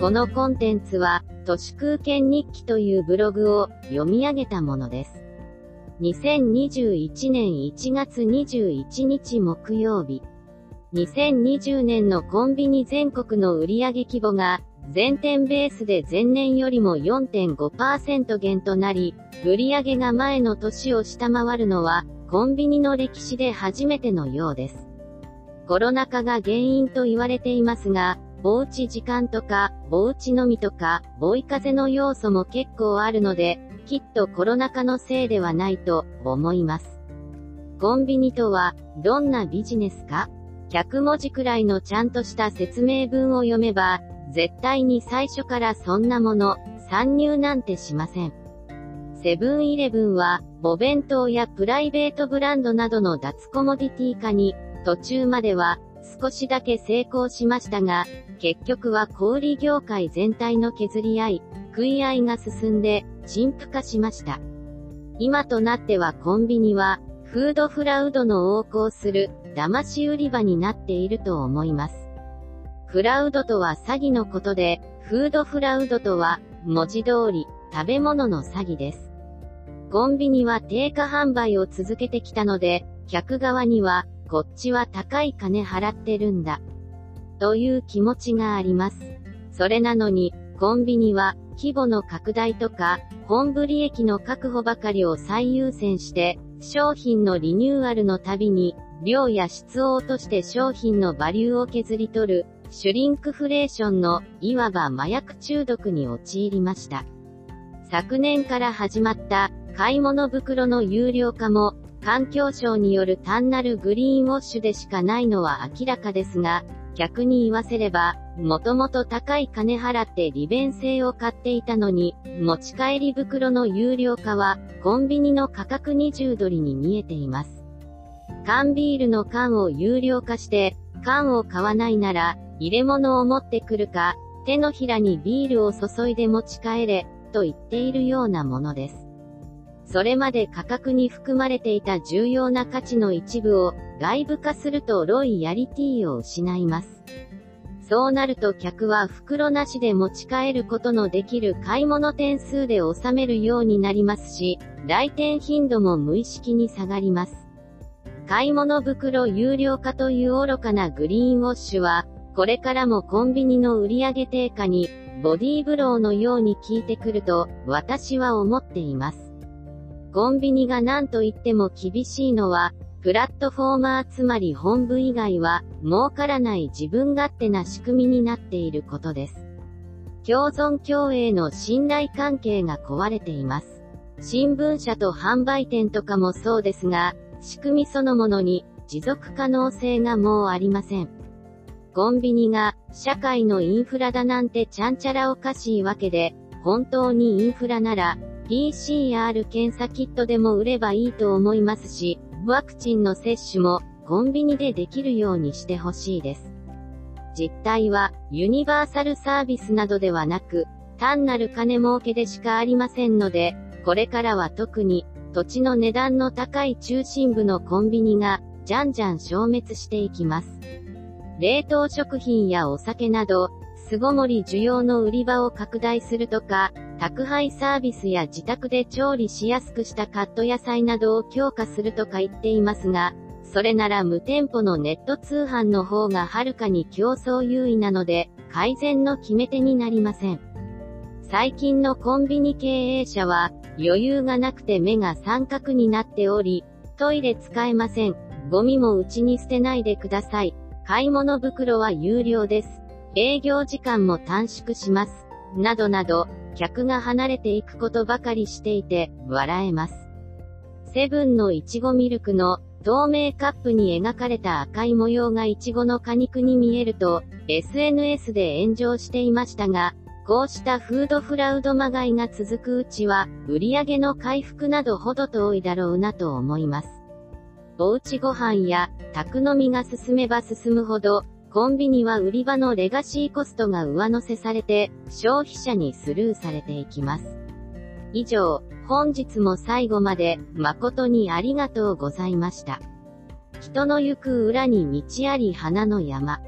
このコンテンツは、都市空間日記というブログを読み上げたものです。2021年1月21日木曜日。2020年のコンビニ全国の売上規模が、全店ベースで前年よりも4.5%減となり、売上が前の年を下回るのは、コンビニの歴史で初めてのようです。コロナ禍が原因と言われていますが、おうち時間とか、おうち飲みとか、追い風の要素も結構あるので、きっとコロナ禍のせいではないと思います。コンビニとは、どんなビジネスか ?100 文字くらいのちゃんとした説明文を読めば、絶対に最初からそんなもの、参入なんてしません。セブンイレブンは、お弁当やプライベートブランドなどの脱コモディティ化に、途中までは、少しだけ成功しましたが、結局は小売業界全体の削り合い、食い合いが進んで、陳腐化しました。今となってはコンビニは、フードフラウドの横行する、騙し売り場になっていると思います。フラウドとは詐欺のことで、フードフラウドとは、文字通り、食べ物の詐欺です。コンビニは定価販売を続けてきたので、客側には、こっちは高い金払ってるんだ。という気持ちがあります。それなのに、コンビニは、規模の拡大とか、本部利益の確保ばかりを最優先して、商品のリニューアルのたびに、量や質を落として商品のバリューを削り取る、シュリンクフレーションの、いわば麻薬中毒に陥りました。昨年から始まった、買い物袋の有料化も、環境省による単なるグリーンウォッシュでしかないのは明らかですが、逆に言わせれば、もともと高い金払って利便性を買っていたのに、持ち帰り袋の有料化は、コンビニの価格20ドルに見えています。缶ビールの缶を有料化して、缶を買わないなら、入れ物を持ってくるか、手のひらにビールを注いで持ち帰れ、と言っているようなものです。それまで価格に含まれていた重要な価値の一部を外部化するとロイヤリティを失います。そうなると客は袋なしで持ち帰ることのできる買い物点数で収めるようになりますし、来店頻度も無意識に下がります。買い物袋有料化という愚かなグリーンウォッシュは、これからもコンビニの売上低下に、ボディーブローのように効いてくると、私は思っています。コンビニが何と言っても厳しいのは、プラットフォーマーつまり本部以外は、儲からない自分勝手な仕組みになっていることです。共存共栄の信頼関係が壊れています。新聞社と販売店とかもそうですが、仕組みそのものに持続可能性がもうありません。コンビニが社会のインフラだなんてちゃんちゃらおかしいわけで、本当にインフラなら PCR 検査キットでも売ればいいと思いますし、ワクチンの接種もコンビニでできるようにしてほしいです。実態はユニバーサルサービスなどではなく、単なる金儲けでしかありませんので、これからは特に土地の値段の高い中心部のコンビニが、じゃんじゃん消滅していきます。冷凍食品やお酒など、巣ごもり需要の売り場を拡大するとか、宅配サービスや自宅で調理しやすくしたカット野菜などを強化するとか言っていますが、それなら無店舗のネット通販の方がはるかに競争優位なので、改善の決め手になりません。最近のコンビニ経営者は、余裕がなくて目が三角になっており、トイレ使えません。ゴミもうちに捨てないでください。買い物袋は有料です。営業時間も短縮します。などなど、客が離れていくことばかりしていて、笑えます。セブンのいちごミルクの透明カップに描かれた赤い模様がいちごの果肉に見えると、SNS で炎上していましたが、こうしたフードフラウドまがいが続くうちは、売り上げの回復などほど遠いだろうなと思います。おうちご飯や、宅飲みが進めば進むほど、コンビニは売り場のレガシーコストが上乗せされて、消費者にスルーされていきます。以上、本日も最後まで、誠にありがとうございました。人の行く裏に道あり花の山。